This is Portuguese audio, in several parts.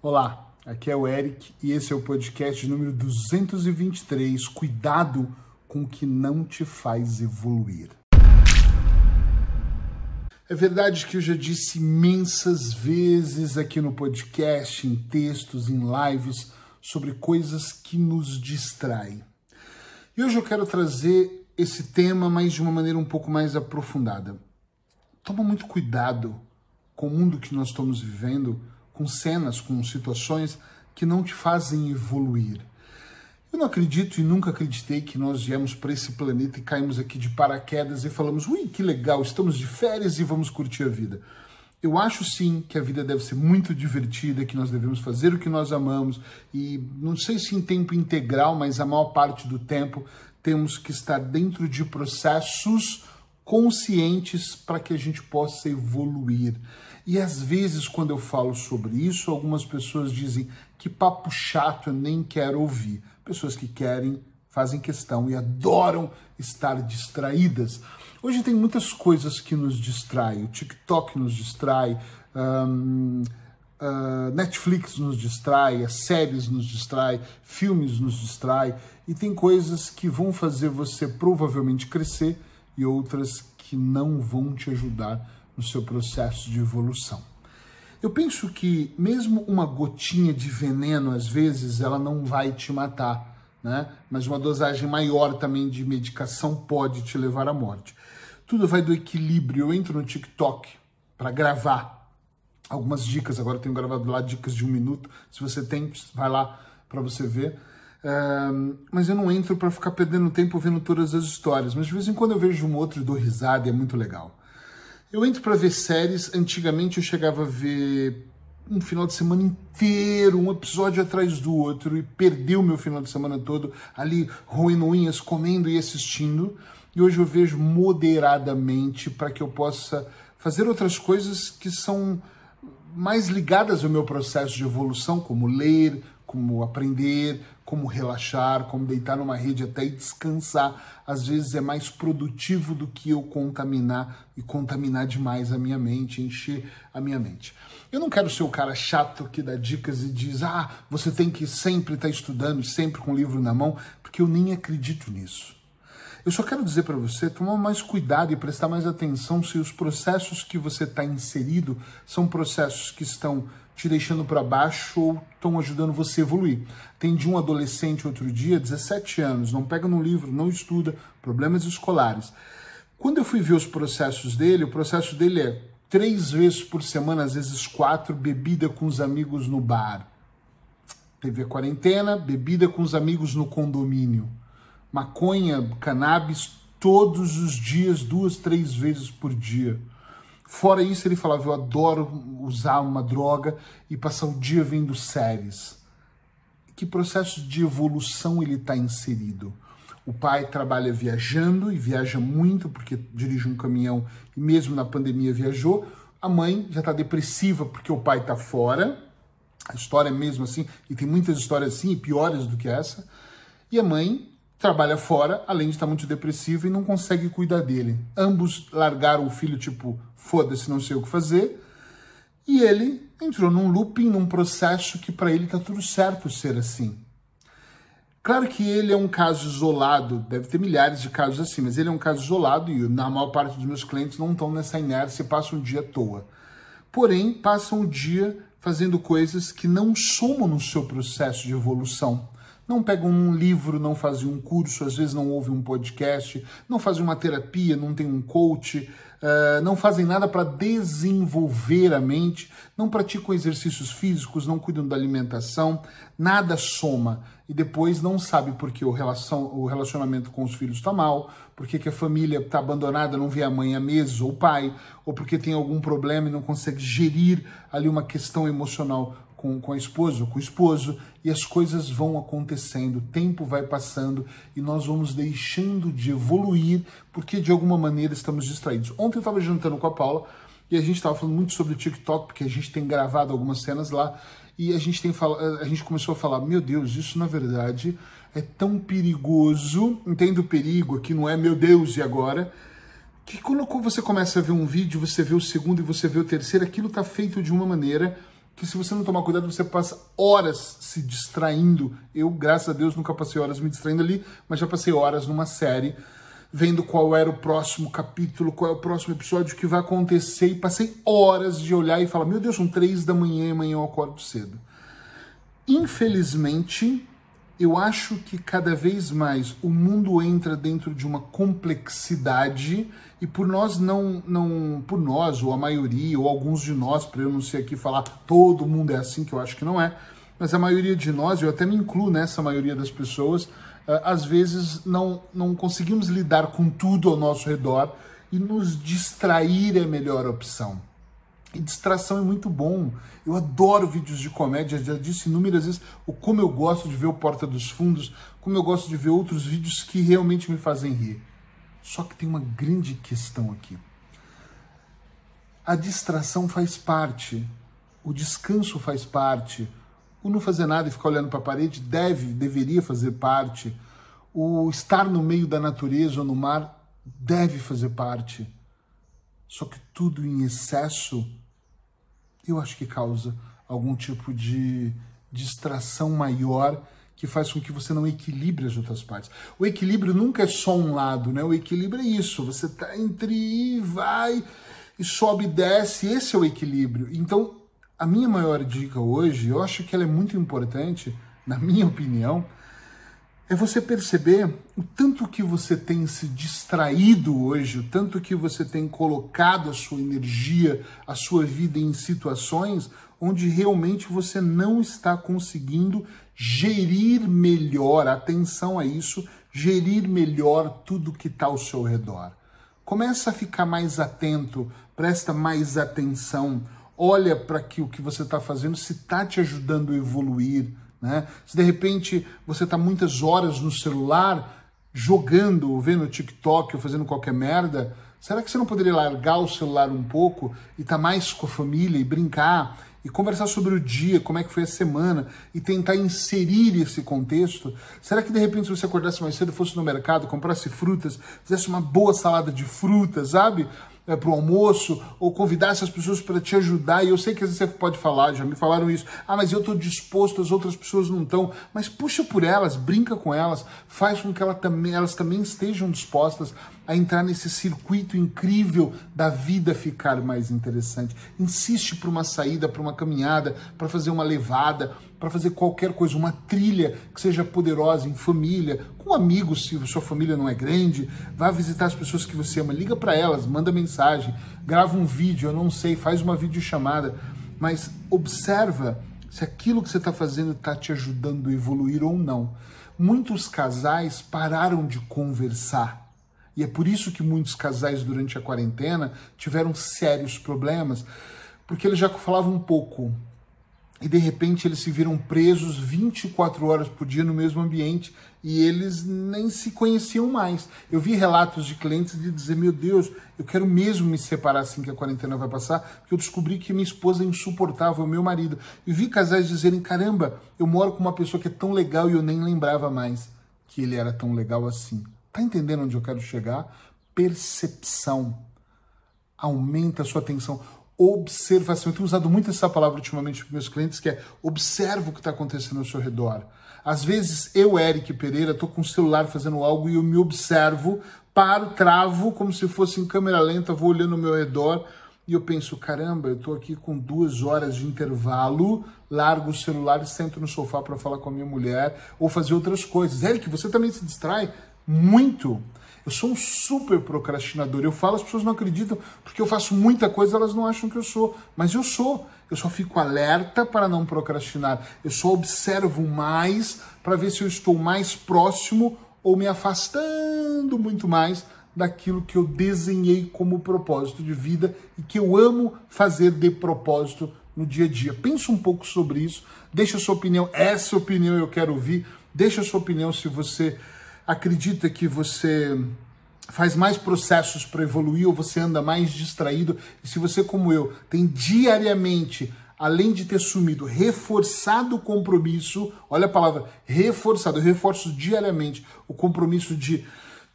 Olá, aqui é o Eric e esse é o podcast número 223. Cuidado com o que não te faz evoluir. É verdade que eu já disse imensas vezes aqui no podcast, em textos, em lives, sobre coisas que nos distraem. E hoje eu quero trazer esse tema, mas de uma maneira um pouco mais aprofundada. Toma muito cuidado com o mundo que nós estamos vivendo com cenas, com situações que não te fazem evoluir. Eu não acredito e nunca acreditei que nós viemos para esse planeta e caímos aqui de paraquedas e falamos, ui, que legal, estamos de férias e vamos curtir a vida. Eu acho sim que a vida deve ser muito divertida, que nós devemos fazer o que nós amamos e não sei se em tempo integral, mas a maior parte do tempo temos que estar dentro de processos conscientes para que a gente possa evoluir. E às vezes, quando eu falo sobre isso, algumas pessoas dizem que papo chato, eu nem quero ouvir. Pessoas que querem, fazem questão e adoram estar distraídas. Hoje tem muitas coisas que nos distraem. O TikTok nos distrai, um, uh, Netflix nos distrai, as séries nos distrai, filmes nos distrai. E tem coisas que vão fazer você provavelmente crescer e outras que não vão te ajudar no seu processo de evolução. Eu penso que mesmo uma gotinha de veneno, às vezes, ela não vai te matar, né? Mas uma dosagem maior também de medicação pode te levar à morte. Tudo vai do equilíbrio. Eu entro no TikTok para gravar algumas dicas. Agora eu tenho gravado lá dicas de um minuto. Se você tem, vai lá para você ver. mas eu não entro para ficar perdendo tempo vendo todas as histórias. Mas de vez em quando eu vejo um outro e dou risada e é muito legal. Eu entro para ver séries. Antigamente eu chegava a ver um final de semana inteiro, um episódio atrás do outro, e perdi o meu final de semana todo ali roendo unhas, comendo e assistindo. E hoje eu vejo moderadamente para que eu possa fazer outras coisas que são mais ligadas ao meu processo de evolução, como ler, como aprender, como relaxar, como deitar numa rede até e descansar. Às vezes é mais produtivo do que eu contaminar e contaminar demais a minha mente, encher a minha mente. Eu não quero ser o cara chato que dá dicas e diz: ah, você tem que sempre estar estudando, sempre com o livro na mão, porque eu nem acredito nisso. Eu só quero dizer para você tomar mais cuidado e prestar mais atenção se os processos que você está inserido são processos que estão te deixando para baixo ou estão ajudando você a evoluir. Tem de um adolescente outro dia, 17 anos, não pega no livro, não estuda, problemas escolares. Quando eu fui ver os processos dele, o processo dele é três vezes por semana, às vezes quatro, bebida com os amigos no bar. A quarentena, bebida com os amigos no condomínio. Maconha, cannabis, todos os dias, duas, três vezes por dia. Fora isso, ele falava: Eu adoro usar uma droga e passar o dia vendo séries. Que processo de evolução ele está inserido? O pai trabalha viajando e viaja muito porque dirige um caminhão e mesmo na pandemia viajou. A mãe já está depressiva porque o pai está fora. A história é mesmo assim, e tem muitas histórias assim e piores do que essa. E a mãe trabalha fora, além de estar muito depressivo e não consegue cuidar dele. Ambos largaram o filho, tipo, foda-se, não sei o que fazer. E ele entrou num looping, num processo que para ele tá tudo certo ser assim. Claro que ele é um caso isolado, deve ter milhares de casos assim, mas ele é um caso isolado e na maior parte dos meus clientes não estão nessa inércia e passam o dia à toa. Porém, passam o dia fazendo coisas que não somam no seu processo de evolução não pegam um livro, não fazem um curso, às vezes não ouvem um podcast, não fazem uma terapia, não tem um coach, uh, não fazem nada para desenvolver a mente, não praticam exercícios físicos, não cuidam da alimentação, nada soma. E depois não sabe por que o, relação, o relacionamento com os filhos está mal, por que a família está abandonada, não vê a mãe há meses ou o pai, ou porque tem algum problema e não consegue gerir ali uma questão emocional com, com a esposa, com o esposo, e as coisas vão acontecendo, o tempo vai passando e nós vamos deixando de evoluir porque de alguma maneira estamos distraídos. Ontem eu estava jantando com a Paula e a gente estava falando muito sobre o TikTok, porque a gente tem gravado algumas cenas lá e a gente, tem a gente começou a falar: meu Deus, isso na verdade é tão perigoso, entende o perigo aqui, não é meu Deus, e agora? Que quando você começa a ver um vídeo, você vê o segundo e você vê o terceiro, aquilo está feito de uma maneira que se você não tomar cuidado, você passa horas se distraindo. Eu, graças a Deus, nunca passei horas me distraindo ali, mas já passei horas numa série vendo qual era o próximo capítulo, qual é o próximo episódio que vai acontecer, e passei horas de olhar e falar: Meu Deus, são três da manhã e amanhã eu acordo cedo. Infelizmente, eu acho que cada vez mais o mundo entra dentro de uma complexidade e por nós não, não por nós ou a maioria ou alguns de nós, para eu não ser aqui falar todo mundo é assim que eu acho que não é, mas a maioria de nós, eu até me incluo nessa maioria das pessoas, eh, às vezes não, não conseguimos lidar com tudo ao nosso redor e nos distrair é a melhor opção. E distração é muito bom. Eu adoro vídeos de comédia, já disse inúmeras vezes o como eu gosto de ver o Porta dos Fundos, como eu gosto de ver outros vídeos que realmente me fazem rir. Só que tem uma grande questão aqui. A distração faz parte, o descanso faz parte, o não fazer nada e ficar olhando para a parede deve, deveria fazer parte. O estar no meio da natureza ou no mar deve fazer parte. Só que tudo em excesso, eu acho que causa algum tipo de distração maior que faz com que você não equilibre as outras partes. O equilíbrio nunca é só um lado, né? O equilíbrio é isso, você está entre vai e sobe e desce, esse é o equilíbrio. Então, a minha maior dica hoje, eu acho que ela é muito importante, na minha opinião, é você perceber o tanto que você tem se distraído hoje, o tanto que você tem colocado a sua energia, a sua vida em situações onde realmente você não está conseguindo gerir melhor, atenção a isso, gerir melhor tudo que está ao seu redor. Começa a ficar mais atento, presta mais atenção olha para que o que você está fazendo se está te ajudando a evoluir. Né? Se de repente você está muitas horas no celular jogando, ou vendo TikTok ou fazendo qualquer merda, será que você não poderia largar o celular um pouco e estar tá mais com a família e brincar e conversar sobre o dia, como é que foi a semana e tentar inserir esse contexto? Será que de repente se você acordasse mais cedo, fosse no mercado, comprasse frutas, fizesse uma boa salada de frutas, sabe? É, para o almoço, ou convidar essas pessoas para te ajudar. E eu sei que às vezes você pode falar, já me falaram isso. Ah, mas eu estou disposto, as outras pessoas não estão. Mas puxa por elas, brinca com elas, faz com que ela também, elas também estejam dispostas a entrar nesse circuito incrível da vida ficar mais interessante. Insiste para uma saída, para uma caminhada, para fazer uma levada, para fazer qualquer coisa, uma trilha que seja poderosa em família, com amigos, se sua família não é grande, vá visitar as pessoas que você ama, liga para elas, manda mensagem, grava um vídeo, eu não sei, faz uma videochamada, mas observa se aquilo que você está fazendo está te ajudando a evoluir ou não. Muitos casais pararam de conversar e é por isso que muitos casais durante a quarentena tiveram sérios problemas, porque eles já falavam um pouco e de repente eles se viram presos 24 horas por dia no mesmo ambiente e eles nem se conheciam mais. Eu vi relatos de clientes de dizer: Meu Deus, eu quero mesmo me separar assim que a quarentena vai passar, porque eu descobri que minha esposa é insuportável, meu marido. E vi casais dizerem: Caramba, eu moro com uma pessoa que é tão legal e eu nem lembrava mais que ele era tão legal assim. Tá entendendo onde eu quero chegar? Percepção. Aumenta a sua atenção. Observação. Eu tenho usado muito essa palavra ultimamente para meus clientes, que é observa o que está acontecendo ao seu redor. Às vezes, eu, Eric Pereira, estou com o celular fazendo algo e eu me observo, paro, travo, como se fosse em câmera lenta, vou olhando ao meu redor e eu penso, caramba, eu estou aqui com duas horas de intervalo, largo o celular e sento no sofá para falar com a minha mulher ou fazer outras coisas. Eric, você também se distrai? muito. Eu sou um super procrastinador. Eu falo, as pessoas não acreditam, porque eu faço muita coisa, elas não acham que eu sou. Mas eu sou. Eu só fico alerta para não procrastinar. Eu só observo mais para ver se eu estou mais próximo ou me afastando muito mais daquilo que eu desenhei como propósito de vida e que eu amo fazer de propósito no dia a dia. Pensa um pouco sobre isso, deixa a sua opinião, essa opinião eu quero ouvir. Deixa a sua opinião se você acredita que você faz mais processos para evoluir ou você anda mais distraído. E se você, como eu, tem diariamente, além de ter sumido, reforçado o compromisso, olha a palavra reforçado, eu reforço diariamente o compromisso de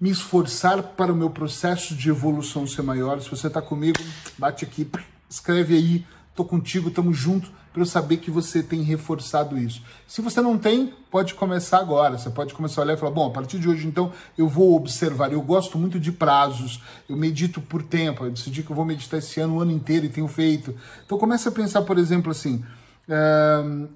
me esforçar para o meu processo de evolução ser maior. Se você está comigo, bate aqui, escreve aí, tô contigo, tamo junto. Para eu saber que você tem reforçado isso. Se você não tem, pode começar agora. Você pode começar a olhar e falar: bom, a partir de hoje, então, eu vou observar. Eu gosto muito de prazos, eu medito por tempo. Eu decidi que eu vou meditar esse ano, o ano inteiro, e tenho feito. Então, comece a pensar, por exemplo, assim.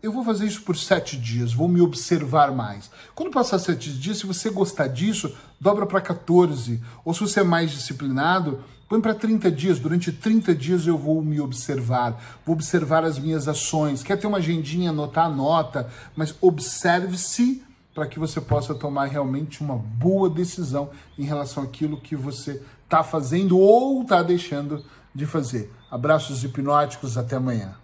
Eu vou fazer isso por sete dias, vou me observar mais. Quando passar sete dias, se você gostar disso, dobra para 14. Ou se você é mais disciplinado, põe para 30 dias. Durante 30 dias eu vou me observar, vou observar as minhas ações. Quer ter uma agendinha, anotar, anota, mas observe-se para que você possa tomar realmente uma boa decisão em relação àquilo que você está fazendo ou está deixando de fazer. Abraços hipnóticos, até amanhã.